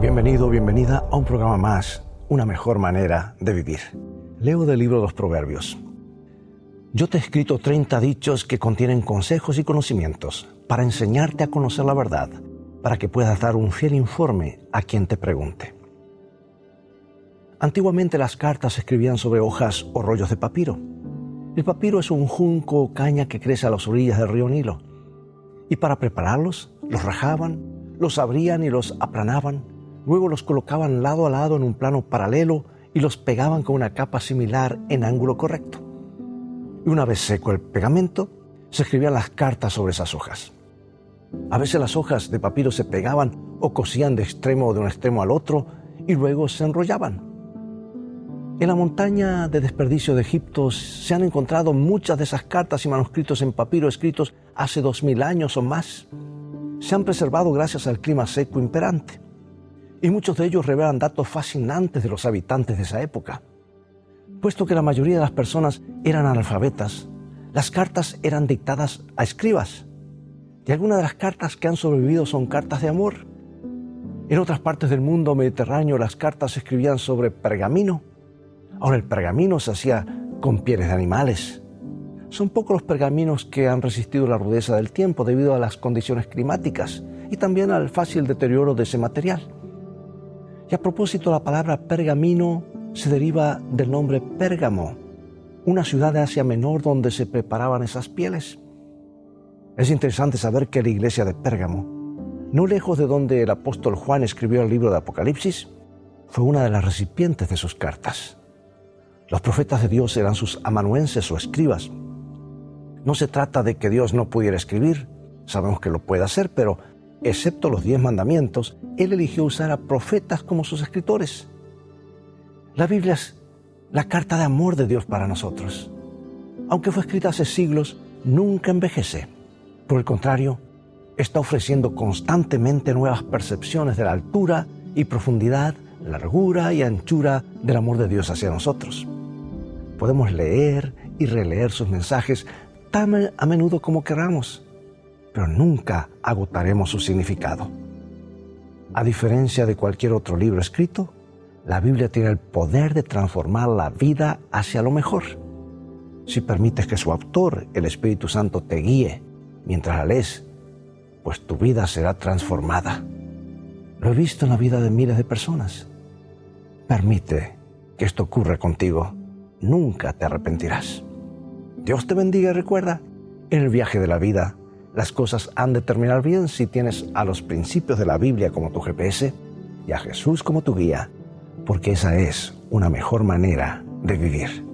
Bienvenido, bienvenida a un programa más, una mejor manera de vivir. Leo del libro de los Proverbios. Yo te he escrito 30 dichos que contienen consejos y conocimientos para enseñarte a conocer la verdad, para que puedas dar un fiel informe a quien te pregunte. Antiguamente las cartas se escribían sobre hojas o rollos de papiro. El papiro es un junco o caña que crece a las orillas del río Nilo. Y para prepararlos, los rajaban, los abrían y los aplanaban, luego los colocaban lado a lado en un plano paralelo y los pegaban con una capa similar en ángulo correcto. Y una vez seco el pegamento, se escribían las cartas sobre esas hojas. A veces las hojas de papiro se pegaban o cosían de extremo de un extremo al otro y luego se enrollaban. En la montaña de desperdicio de Egipto se han encontrado muchas de esas cartas y manuscritos en papiro escritos hace dos mil años o más. Se han preservado gracias al clima seco imperante. Y muchos de ellos revelan datos fascinantes de los habitantes de esa época. Puesto que la mayoría de las personas eran analfabetas, las cartas eran dictadas a escribas. Y algunas de las cartas que han sobrevivido son cartas de amor. En otras partes del mundo mediterráneo las cartas se escribían sobre pergamino Ahora el pergamino se hacía con pieles de animales. Son pocos los pergaminos que han resistido la rudeza del tiempo debido a las condiciones climáticas y también al fácil deterioro de ese material. Y a propósito, la palabra pergamino se deriva del nombre Pérgamo, una ciudad de Asia Menor donde se preparaban esas pieles. Es interesante saber que la iglesia de Pérgamo, no lejos de donde el apóstol Juan escribió el libro de Apocalipsis, fue una de las recipientes de sus cartas. Los profetas de Dios eran sus amanuenses o escribas. No se trata de que Dios no pudiera escribir, sabemos que lo puede hacer, pero excepto los diez mandamientos, Él eligió usar a profetas como sus escritores. La Biblia es la carta de amor de Dios para nosotros. Aunque fue escrita hace siglos, nunca envejece. Por el contrario, está ofreciendo constantemente nuevas percepciones de la altura y profundidad, largura y anchura del amor de Dios hacia nosotros. Podemos leer y releer sus mensajes tan a menudo como queramos, pero nunca agotaremos su significado. A diferencia de cualquier otro libro escrito, la Biblia tiene el poder de transformar la vida hacia lo mejor. Si permites que su autor, el Espíritu Santo, te guíe mientras la lees, pues tu vida será transformada. Lo he visto en la vida de miles de personas. Permite que esto ocurra contigo nunca te arrepentirás. Dios te bendiga y recuerda, en el viaje de la vida, las cosas han de terminar bien si tienes a los principios de la Biblia como tu GPS y a Jesús como tu guía, porque esa es una mejor manera de vivir.